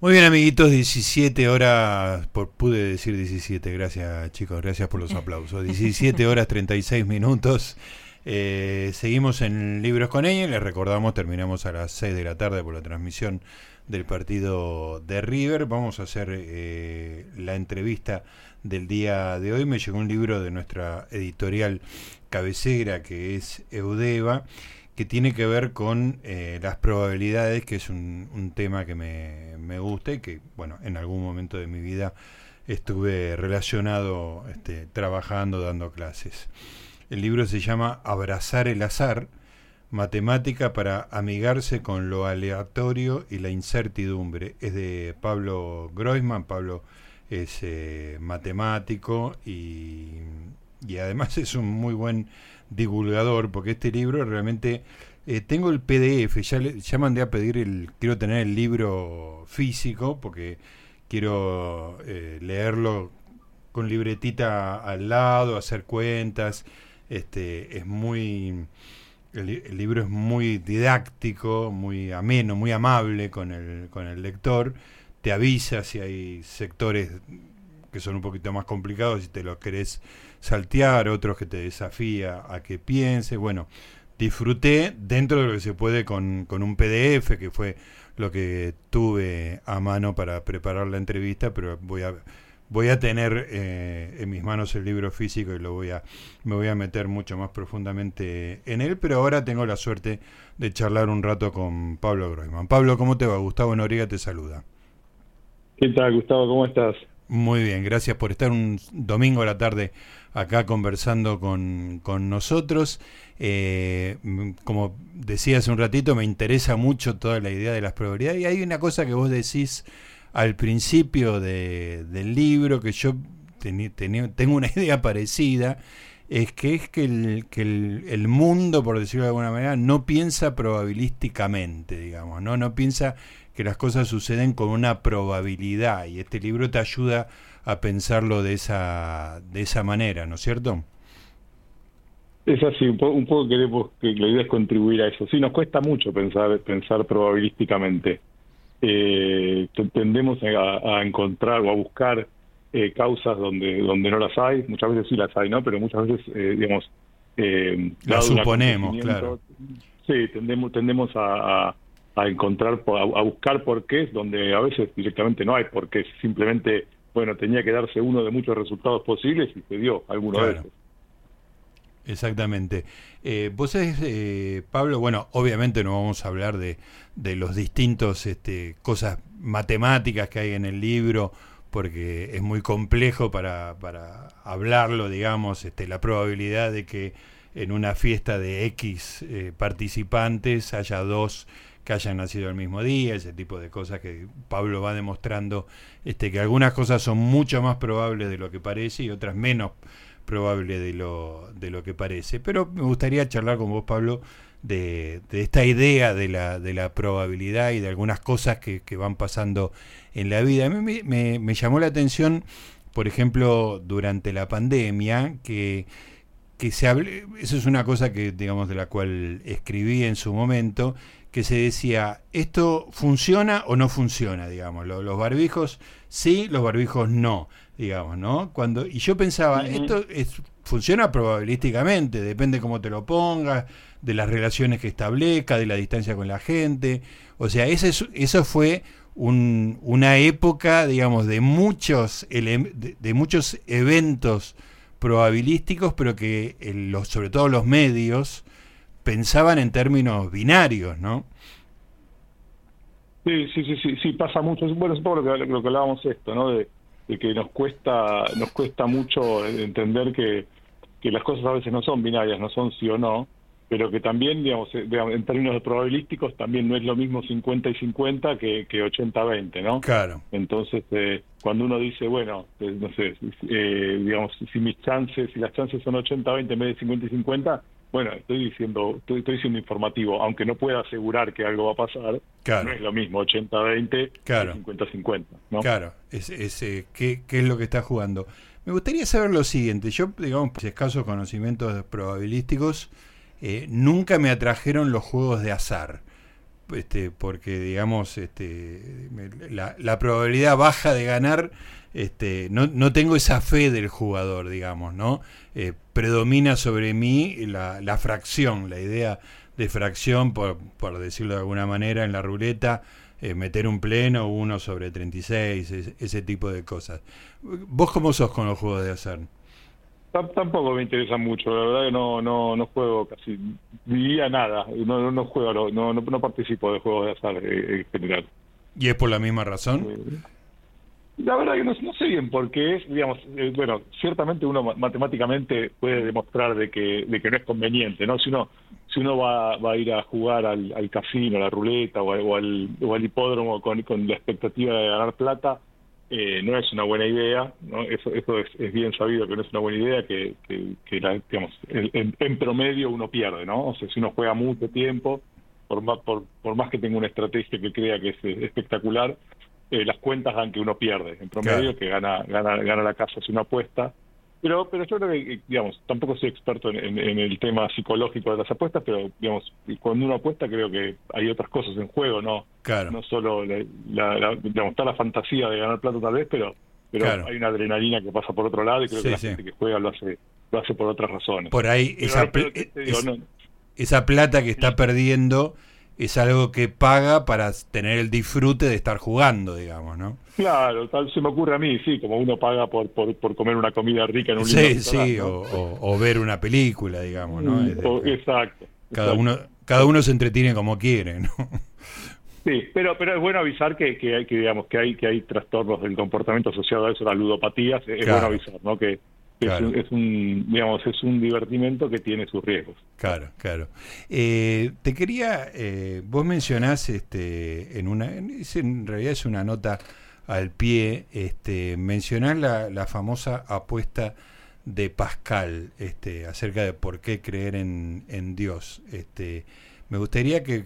Muy bien, amiguitos, 17 horas, por, pude decir 17, gracias chicos, gracias por los aplausos. 17 horas 36 minutos. Eh, seguimos en Libros con ella, les recordamos, terminamos a las 6 de la tarde por la transmisión del partido de River. Vamos a hacer eh, la entrevista del día de hoy. Me llegó un libro de nuestra editorial cabecera que es Eudeva que tiene que ver con eh, las probabilidades, que es un, tema que me, me, gusta y que, bueno, en algún momento de mi vida estuve relacionado este, trabajando, dando clases. El libro se llama Abrazar el azar, matemática para amigarse con lo aleatorio y la incertidumbre. Es de Pablo Groisman, Pablo es eh, matemático y, y además es un muy buen divulgador, porque este libro realmente... Eh, tengo el PDF, ya, ya mandé a pedir el... Quiero tener el libro físico, porque quiero eh, leerlo con libretita al lado, hacer cuentas. Este, es muy... El, libro es muy didáctico, muy ameno, muy amable con el, con el lector. Te avisa si hay sectores que son un poquito más complicados, si te los querés saltear, otros que te desafía a que pienses. Bueno, disfruté dentro de lo que se puede con, con un PDF, que fue lo que tuve a mano para preparar la entrevista, pero voy a voy a tener eh, en mis manos el libro físico y lo voy a me voy a meter mucho más profundamente en él, pero ahora tengo la suerte de charlar un rato con Pablo Groisman. Pablo, ¿cómo te va? Gustavo Noriega te saluda. ¿Qué tal, Gustavo? ¿Cómo estás? Muy bien, gracias por estar un domingo a la tarde acá conversando con, nosotros. Eh, como decía hace un ratito, me interesa mucho toda la idea de las probabilidades. Y hay una cosa que vos decís al principio del libro, que yo tengo una idea parecida, es que es que, el, que el, mundo, por decirlo de alguna manera, no piensa probabilísticamente, digamos, ¿no? No piensa que las cosas suceden con una probabilidad y este libro te ayuda a pensarlo de esa, de esa manera, ¿no es cierto? Es así, un, poco queremos que la idea es contribuir a eso. Sí, nos cuesta mucho pensar, pensar probabilísticamente. Eh, tendemos a, encontrar o a buscar eh, causas donde donde no las hay, muchas veces sí las hay, ¿no? Pero muchas veces, eh, digamos... Eh, las suponemos, claro. Sí, tendemos, tendemos a a encontrar, a, buscar porqués, donde a veces directamente no hay porqués, simplemente, bueno, tenía que darse uno de muchos resultados posibles y se dio alguno de esos. Exactamente. Eh, vos es, eh, Pablo, bueno, obviamente no vamos a hablar de, de los distintos este, cosas matemáticas que hay en el libro, porque es muy complejo para, para hablarlo, digamos, este, la probabilidad de que en una fiesta de X eh, participantes haya dos que hayan nacido el mismo día, ese tipo de cosas que Pablo va demostrando, este, que algunas cosas son mucho más probables de lo que parece y otras menos probables de lo, de lo que parece. Pero me gustaría charlar con vos, Pablo, de, esta idea de la, de la probabilidad y de algunas cosas que, van pasando en la vida. A mí me, me, llamó la atención, por ejemplo, durante la pandemia, que que se hable, eso es una cosa que digamos de la cual escribí en su momento que se decía, ¿esto funciona o no funciona? Digamos, los, barbijos sí, los barbijos no, digamos, ¿no? Cuando, y yo pensaba, esto es, funciona probabilísticamente, depende cómo te lo pongas, de las relaciones que establezca, de la distancia con la gente. O sea, ese, eso fue un, una época, digamos, de muchos, de, de muchos eventos probabilísticos, pero que los, sobre todo los medios pensaban en términos binarios, ¿no? Sí, sí, sí, sí, pasa mucho. Bueno, es poco lo que, lo que hablábamos esto, ¿no? De, que nos cuesta, nos cuesta mucho entender que, que las cosas a veces no son binarias, no son sí o no, pero que también, digamos, eh, en términos probabilísticos, también no es lo mismo 50 y 50 que, que 80-20, ¿no? Claro. Entonces, eh, cuando uno dice, bueno, eh, no sé, eh, digamos, si mis chances, si las chances son 80-20 en vez de 50 y 50, bueno, estoy diciendo, estoy, estoy siendo informativo, aunque no pueda asegurar que algo va a pasar, no es lo mismo 80-20 claro. 50-50. ¿no? Claro, es, es, eh, ¿qué, ¿qué, es lo que está jugando? Me gustaría saber lo siguiente, yo, digamos, escasos conocimientos probabilísticos, eh, nunca me atrajeron los juegos de azar. este, porque digamos, este, la, la probabilidad baja de ganar, este, no, no tengo esa fe del jugador, digamos, ¿no? Eh, predomina sobre mí la, la fracción, la idea de fracción, por, por decirlo de alguna manera, en la ruleta, eh, meter un pleno, uno sobre 36, ese, ese tipo de cosas. ¿Vos cómo sos con los juegos de azar? Tampoco me interesa mucho, la verdad que no no no juego casi diría nada, no no, juego, no, no, no participo de juegos de azar eh, en general. ¿Y es por la misma razón? Eh, la verdad que no, no sé bien por qué es, digamos, eh, bueno, ciertamente uno matemáticamente puede demostrar de que de que no es conveniente, ¿no? Si uno si uno va, va a ir a jugar al, al casino, a la ruleta o, o, al, o al hipódromo con, con la expectativa de ganar plata, eh, no es una buena idea, ¿no? eso, eso es, bien sabido que no es una buena idea, que, que, la, digamos, en, promedio uno pierde, ¿no? O sea, si uno juega mucho tiempo, por más, por, por más que tenga una estrategia que crea que es espectacular, eh, las cuentas dan que uno pierde, en promedio, que gana, gana, gana la casa si uno apuesta, pero, pero yo creo que, digamos, tampoco soy experto en, el tema psicológico de las apuestas, pero, digamos, cuando uno apuesta creo que hay otras cosas en juego, ¿no? Claro. No solo, la, digamos, está la fantasía de ganar plata tal vez, pero, pero hay una adrenalina que pasa por otro lado y creo que la gente que juega lo hace lo hace por otras razones. Por ahí, esa, esa plata que está perdiendo es algo que paga para tener el disfrute de estar jugando, digamos, ¿no? Claro, tal se me ocurre a mí, sí, como uno paga por, por, por comer una comida rica en un Sí, sí, o, o, ver una película, digamos, ¿no? Mm, exacto. Cada uno cada uno se entretiene como quiere, ¿no? Sí, pero pero es bueno avisar que, que, que digamos que hay que hay trastornos del comportamiento asociado a eso, las ludopatías, es bueno avisar, ¿no? Que, es, un, digamos, es un divertimento que tiene sus riesgos. Claro, claro. Eh, te quería, eh, vos mencionás, este, en una, en realidad es una nota al pie, este, mencionás la, la famosa apuesta de Pascal, este, acerca de por qué creer en, en Dios. Este, me gustaría que,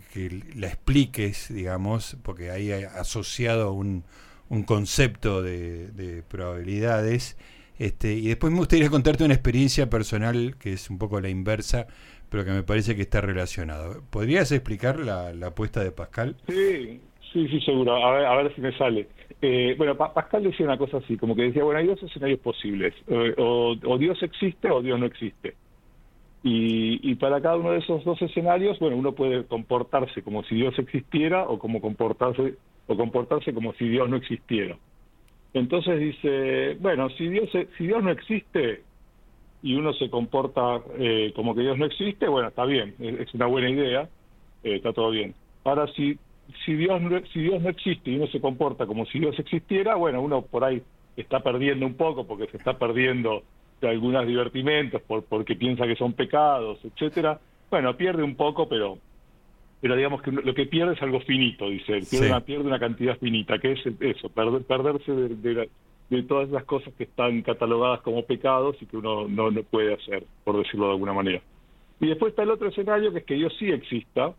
la expliques, digamos, porque ahí hay asociado un, un concepto de, de probabilidades este, y después me gustaría contarte una experiencia personal que es un poco la inversa, pero que me parece que está relacionado. ¿Podrías explicar la, apuesta de Pascal? Sí, sí, sí, seguro. A ver, a ver si me sale. Eh, bueno, Pascal decía una cosa así, como que decía, bueno, hay dos escenarios posibles. O, Dios existe o Dios no existe. Y, y, para cada uno de esos dos escenarios, bueno, uno puede comportarse como si Dios existiera o como comportarse o comportarse como si Dios no existiera. Entonces dice, bueno, si Dios, si Dios no existe y uno se comporta eh, como que Dios no existe, bueno, está bien, es una buena idea, eh, está todo bien. Ahora, si, si, Dios no, si Dios no existe y uno se comporta como si Dios existiera, bueno, uno por ahí está perdiendo un poco porque se está perdiendo de algunos divertimentos por, porque piensa que son pecados, etcétera. Bueno, pierde un poco, pero pero digamos que lo que pierde es algo finito, dice él, pierde, una, pierde una cantidad finita, que es eso, perder, perderse de, de, todas las cosas que están catalogadas como pecados y que uno no, no puede hacer, por decirlo de alguna manera. Y después está el otro escenario, que es que Dios sí exista,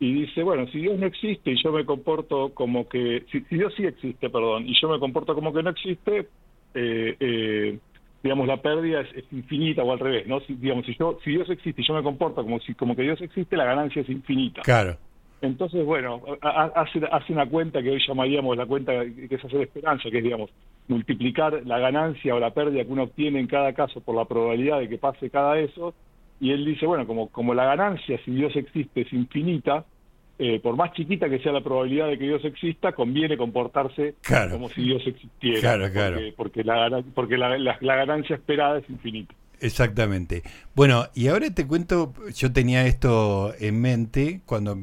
y dice, bueno, si Dios no existe y yo me comporto como que, si, si Dios sí existe, perdón, y yo me comporto como que no existe, eh, eh, digamos, la pérdida es, infinita o al revés, ¿no? Si, digamos, si, yo, si Dios existe y yo me comporto como, si, como que Dios existe, la ganancia es infinita. Claro. Entonces, bueno, hace, hace una cuenta que hoy llamaríamos la cuenta que es hacer esperanza, que es, digamos, multiplicar la ganancia o la pérdida que uno obtiene en cada caso por la probabilidad de que pase cada eso. Y él dice, bueno, como, como la ganancia, si Dios existe, es infinita, eh, por más chiquita que sea la probabilidad de que Dios exista, conviene comportarse como si Dios existiera. Claro, claro. Porque, la, porque la, ganancia esperada es infinita. Exactamente. Bueno, y ahora te cuento, yo tenía esto en mente cuando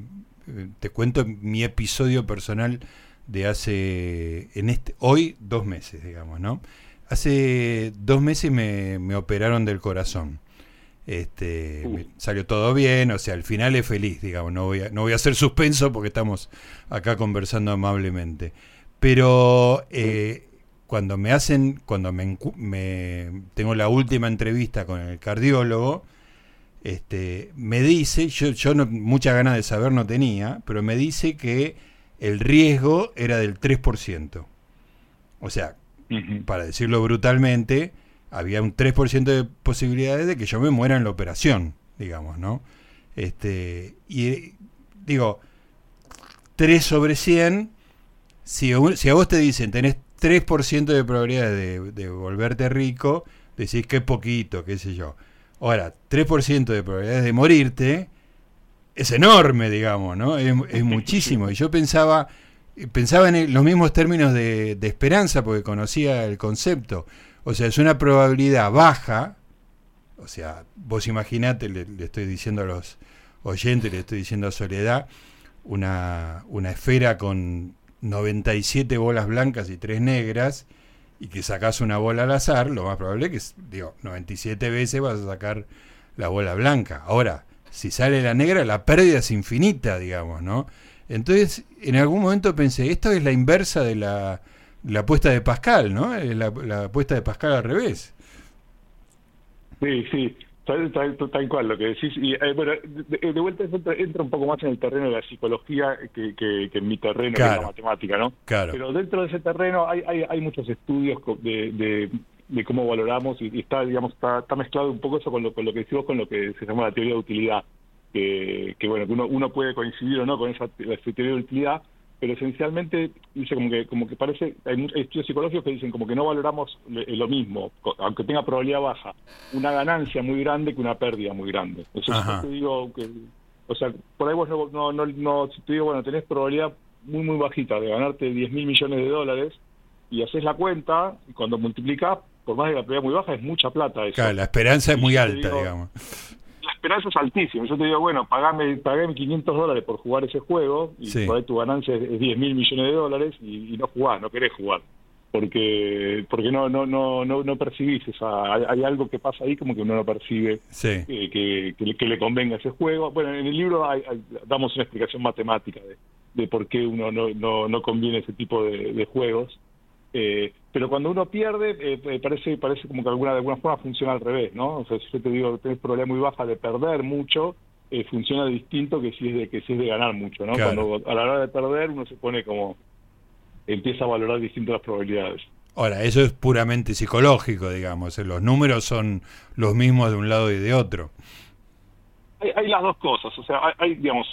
eh, te cuento mi episodio personal de hace, en este, hoy dos meses, digamos, ¿no? Hace dos meses me, me operaron del corazón. Este, salió todo bien, o sea, al final es feliz, digamos, no voy a, no voy a hacer suspenso porque estamos acá conversando amablemente. Pero eh, cuando me hacen, cuando me, me, tengo la última entrevista con el cardiólogo, este, me dice, yo, yo no, muchas ganas de saber no tenía, pero me dice que el riesgo era del 3%. O sea, para decirlo brutalmente, había un 3% de posibilidades de que yo me muera en la operación, digamos, ¿no? Este, y digo, 3 sobre 100, si, si a vos te dicen tenés 3% de probabilidad de, de, volverte rico, decís que poquito, qué sé yo. Ahora, 3% de probabilidades de morirte es enorme, digamos, ¿no? Es, es muchísimo. Y yo pensaba, pensaba en los mismos términos de, de esperanza, porque conocía el concepto. O sea, es una probabilidad baja, o sea, vos imaginate, le, le, estoy diciendo a los oyentes, le estoy diciendo a Soledad, una, una esfera con 97 bolas blancas y 3 negras, y que sacas una bola al azar, lo más probable es que, digo, 97 veces vas a sacar la bola blanca. Ahora, si sale la negra, la pérdida es infinita, digamos, ¿no? Entonces, en algún momento pensé, esto es la inversa de la, la apuesta de Pascal, ¿no? La, la apuesta de Pascal al revés. Sí, sí, tal, tal, tal cual lo que decís. Y eh, bueno, de, de, vuelta entra, entra, un poco más en el terreno de la psicología que, que, que en mi terreno, claro. que es la matemática, ¿no? Claro. Pero dentro de ese terreno hay, hay, hay muchos estudios de, de, de, cómo valoramos y, está, digamos, está, está, mezclado un poco eso con lo, con lo que decimos con lo que se llama la teoría de utilidad. Que, que bueno, que uno, uno puede coincidir o no con esa la teoría de utilidad, pero esencialmente dice como que como que parece hay, estudios psicológicos que dicen como que no valoramos lo mismo aunque tenga probabilidad baja una ganancia muy grande que una pérdida muy grande. Eso yo te digo que o sea por ahí vos no no no, no si te digo bueno tenés probabilidad muy muy bajita de ganarte 10 mil millones de dólares y haces la cuenta y cuando multiplicas por más de la probabilidad muy baja es mucha plata eso. claro la esperanza es muy alta digo, digamos esperanza es altísima. Yo te digo, bueno, pagame, pagame 500 dólares por jugar ese juego y Sí. por ahí tu ganancia es 10 mil millones de dólares y, y no jugás, no querés jugar. Porque porque no no no no, no percibís esa hay, hay algo que pasa ahí como que uno no percibe sí. que, que, que, le, que le convenga ese juego. Bueno, en el libro hay, hay- damos una explicación matemática de, de por qué uno no, no, no conviene ese tipo de, de juegos. Eh, pero cuando uno pierde, eh, eh, parece parece como que alguna, de alguna forma funciona al revés, ¿no? O sea, si yo te digo que tenés probabilidad muy baja de perder mucho, eh, funciona distinto que si es de que si es de ganar mucho, ¿no? Claro. Cuando a la hora de perder uno se pone como empieza a valorar distinto las probabilidades. Ahora, eso es puramente psicológico, digamos. Los números son los mismos de un lado y de otro. hay, hay las dos cosas, o sea, hay, hay, digamos,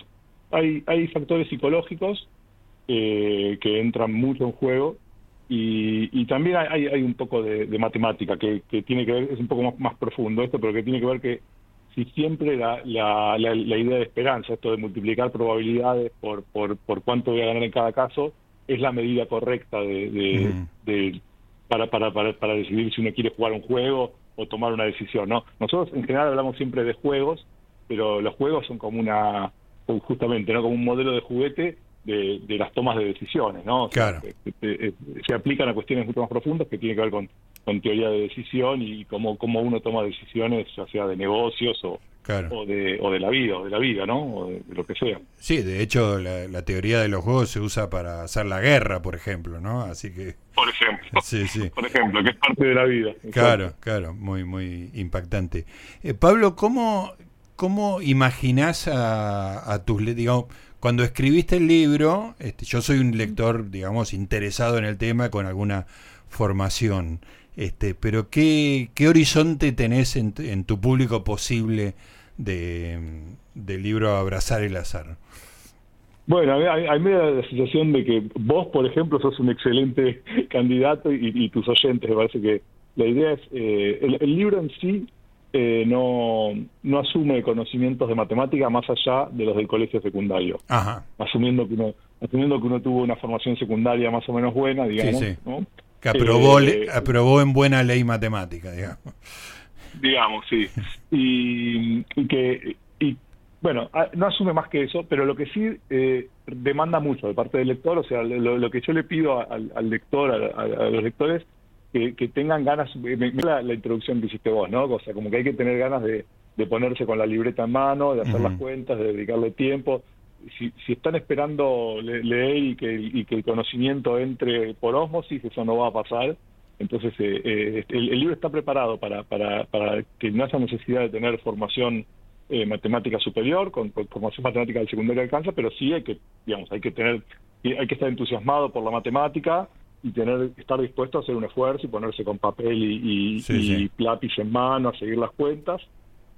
hay, hay factores psicológicos eh, que entran mucho en juego y, y también hay, hay, un poco de, de matemática que, que tiene que ver, es un poco más, más profundo esto, pero que tiene que ver que si siempre la, la, la, la idea de esperanza, esto de multiplicar probabilidades por, por, por cuánto voy a ganar en cada caso, es la medida correcta de, de, de para, para, para, para decidir si uno quiere jugar un juego o tomar una decisión, ¿no? Nosotros en general hablamos siempre de juegos, pero los juegos son como una, justamente, ¿no? Como un modelo de juguete de, de las tomas de decisiones, ¿no? Claro. que- que, eh, se aplican a cuestiones mucho más profundas que tienen que ver con, con teoría de decisión y cómo, cómo uno toma decisiones, ya sea de negocios o, Claro. o de, o de la vida, o de la vida, ¿no? O de, de lo que sea. Sí, de hecho, la, la teoría de los juegos se usa para hacer la guerra, por ejemplo, ¿no? Así que, Por ejemplo. sí, sí. Por ejemplo, que es parte de la vida. Claro, claro, muy, muy impactante. Eh, Pablo, ¿cómo, cómo imaginás a, a tus, digamos, cuando escribiste el libro, este, yo soy un lector, digamos, interesado en el tema con alguna formación, este, pero ¿qué, qué horizonte tenés en, en tu público posible de, del libro Abrazar el Azar? Bueno, a mí, a mí me da la sensación de que vos, por ejemplo, sos un excelente candidato y, y tus oyentes, me parece que la idea es, eh, el libro en sí eh, no, no asume conocimientos de matemática más allá de los del colegio secundario, Ajá, asumiendo que uno, asumiendo que uno tuvo una formación secundaria más o menos buena, digamos, sí. ¿no? que aprobó, Eh, le- aprobó en buena ley matemática, digamos. digamos, sí. Y, y que, y, bueno, a- no asume más que eso, pero lo que sí eh, demanda mucho de parte del lector, o sea, lo, lo que yo le pido al, al lector, a, a- a los lectores, que, que tengan ganas, me- me- la, la introducción que hiciste vos, ¿no? O sea, como que hay que tener ganas de, de ponerse con la libreta en mano, de hacer las cuentas, de dedicarle tiempo. Si, si están esperando le- leer y que, y que el conocimiento entre por ósmosis, eso no va a pasar. Entonces, eh, eh, el, el libro está preparado para, para, para que no haya necesidad de tener formación eh, matemática superior, con, con formación matemática del secundario alcanza, pero sí hay que, digamos, hay que tener, hay que estar entusiasmado por la matemática y tener estar dispuesto a hacer un esfuerzo y ponerse con papel y, y- Sí, y sí. lápiz en mano a seguir las cuentas.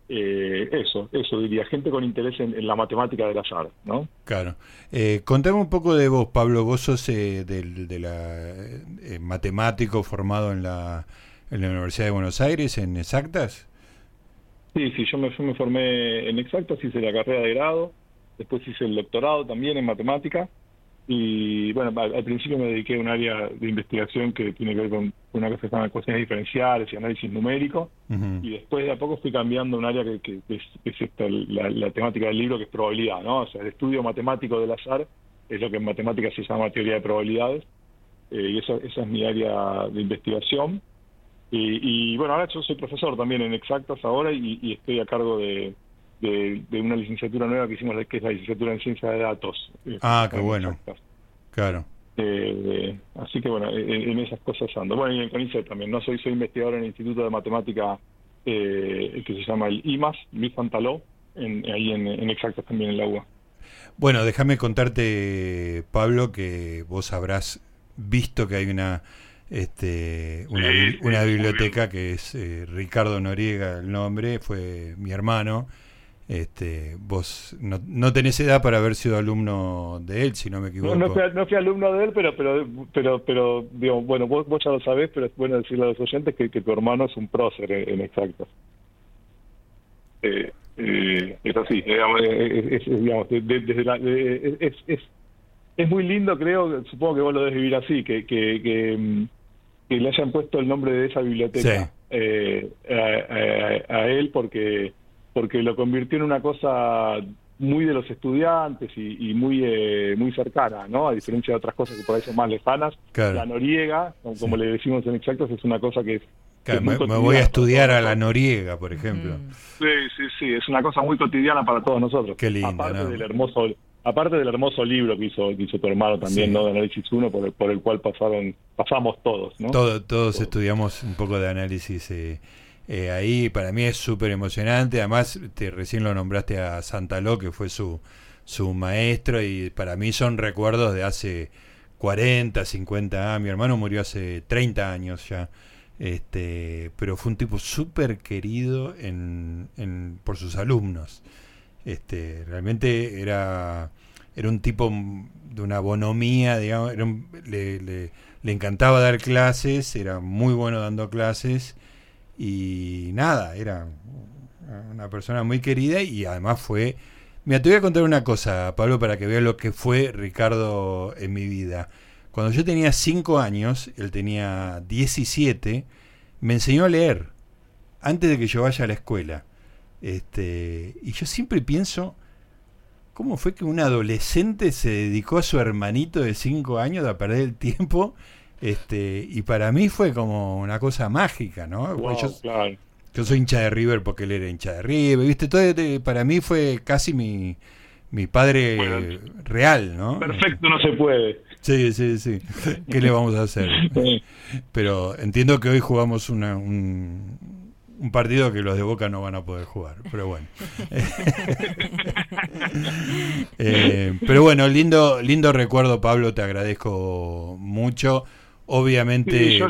eh, eso, eso diría, gente con interés en, la matemática del azar, ¿no? Claro. Eh, contame un poco de vos, Pablo. Vos sos eh, del, de la, eh, matemático formado en la, en la Universidad de Buenos Aires, en exactas. Sí, sí, yo me, yo me formé en exactas, hice la carrera de grado, después hice el doctorado también en matemática y bueno, al, principio me dediqué a un área de investigación que tiene que ver con una cosa que se llama ecuaciones diferenciales y análisis numérico. Y después de a poco fui cambiando a un área que, es, esta, la, temática del libro, que es probabilidad, ¿no? O sea, el estudio matemático del azar es lo que en matemáticas se llama teoría de probabilidades. Eh, y esa, esa es mi área de investigación. Y, bueno, ahora yo soy profesor también en exactas ahora y estoy a cargo de, de, una licenciatura nueva que hicimos, que es la licenciatura en ciencia de datos. Eh, ah, qué bueno. Claro. Eh, así que bueno, en, esas cosas ando. Bueno, y en CONICET también, ¿no? Soy, soy investigador en el Instituto de Matemática eh, que se llama el IMAS, Luis Fantaló, en, ahí en, en Exactas también en la UA. Bueno, déjame contarte, Pablo, que vos habrás visto que hay una este, una, una biblioteca que es Ricardo Noriega, el nombre, fue mi hermano, este, vos no, no, tenés edad para haber sido alumno de él, si no me equivoco. No, no, fui, alumno de él, pero, pero, pero, pero digo, bueno, vos, vos, ya lo sabés, pero es bueno decirle a los oyentes que, tu hermano es un prócer en, exacto. Eh, eh, es así, digamos, es, digamos, desde la, es, es, es, muy lindo, creo, supongo que vos lo debes vivir así, que, que, que, mm, le hayan puesto el nombre de esa biblioteca eh, a, a él porque porque lo convirtió en una cosa muy de los estudiantes y, muy eh, muy cercana, ¿no? A diferencia de otras cosas que por ahí son más lejanas. La noriega, como le decimos en exactos, es una cosa que es... me, voy a estudiar a la noriega, por ejemplo. Sí, sí, sí, es una cosa muy cotidiana para todos nosotros. Qué lindo, aparte del hermoso Aparte del hermoso libro que hizo, que hizo tu hermano también, ¿no? De Análisis 1, por el, por el cual pasaron, pasamos todos, ¿no? todos estudiamos un poco de análisis eh, eh, ahí para mí es súper emocionante. Además, te, recién lo nombraste a Santaló, que fue su, su maestro, y para mí son recuerdos de hace 40, 50 años. Mi hermano murió hace 30 años ya. Este, pero fue un tipo súper querido en, en, por sus alumnos. Este, realmente era, era un tipo de una bonomía, digamos, le, le, le encantaba dar clases, era muy bueno dando clases y nada, era una persona muy querida y además fue... Mira, te voy a contar una cosa, Pablo, para que veas lo que fue Ricardo en mi vida. Cuando yo tenía 5 años, él tenía 17, me enseñó a leer antes de que yo vaya a la escuela. Este, y yo siempre pienso, ¿cómo fue que un adolescente se dedicó a su hermanito de 5 años a perder el tiempo este, y para mí fue como una cosa mágica, ¿no? yo, soy hincha de River porque él era hincha de River, ¿viste? Todo, para mí fue casi mi, mi padre real, ¿no? Perfecto, no se puede. Sí, sí, sí. ¿Qué le vamos a hacer? Pero entiendo que hoy jugamos una, un, un partido que los de Boca no van a poder jugar, pero bueno. Eh, pero bueno, lindo, lindo recuerdo, Pablo, te agradezco mucho. Obviamente. Sí, yo,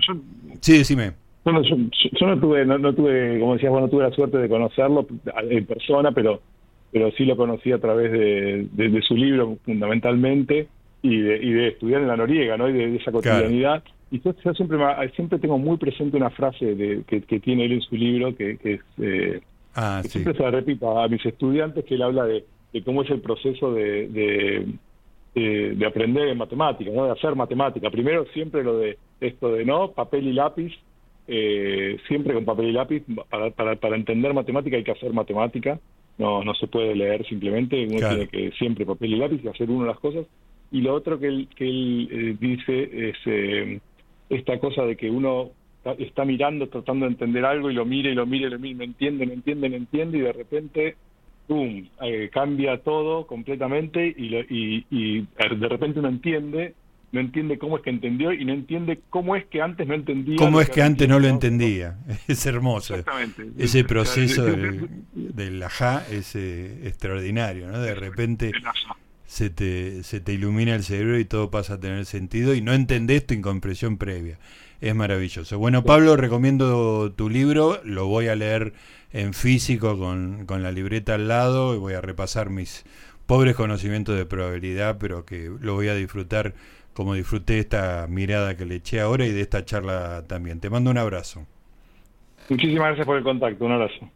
sí decime. Bueno, yo, no tuve, no, tuve, como decías, bueno, no tuve la suerte de conocerlo en persona, pero, pero sí lo conocí a través de, su libro fundamentalmente y de, y de estudiar en la Noriega, ¿no? Y de, esa cotidianidad. Y yo, siempre, siempre tengo muy presente una frase de, que, tiene él en su libro, que, es, eh, ah, siempre se la repito a mis estudiantes, que él habla de, cómo es el proceso de de aprender en matemática, ¿no? de hacer matemática. Primero siempre lo de esto de no, papel y lápiz, eh, siempre con papel y lápiz, para, para, para, entender matemática hay que hacer matemática, no, no se puede leer simplemente, uno tiene que siempre papel y lápiz y hacer uno las cosas. Y lo otro que él, que él eh, dice es esta cosa de que uno está mirando, tratando de entender algo y lo mira y lo mira y lo mira, no entiende, no entiende, no entiende y de repente ¡pum! Eh, cambia todo completamente y, y, de repente uno entiende, no entiende cómo es que entendió y no entiende cómo es que antes no entendía. ¿Cómo es que, antes no lo entendía? Es hermoso. Ese proceso del, del ajá es eh, extraordinario, ¿no? De repente se te, se te ilumina el cerebro y todo pasa a tener sentido y no entendés tu incompresión previa. Es maravilloso. Bueno, Pablo, recomiendo tu libro, lo voy a leer en físico con, con la libreta al lado y voy a repasar mis pobres conocimientos de probabilidad, pero que lo voy a disfrutar como disfruté esta mirada que le eché ahora y de esta charla también. Te mando un abrazo. Muchísimas gracias por el contacto, un abrazo.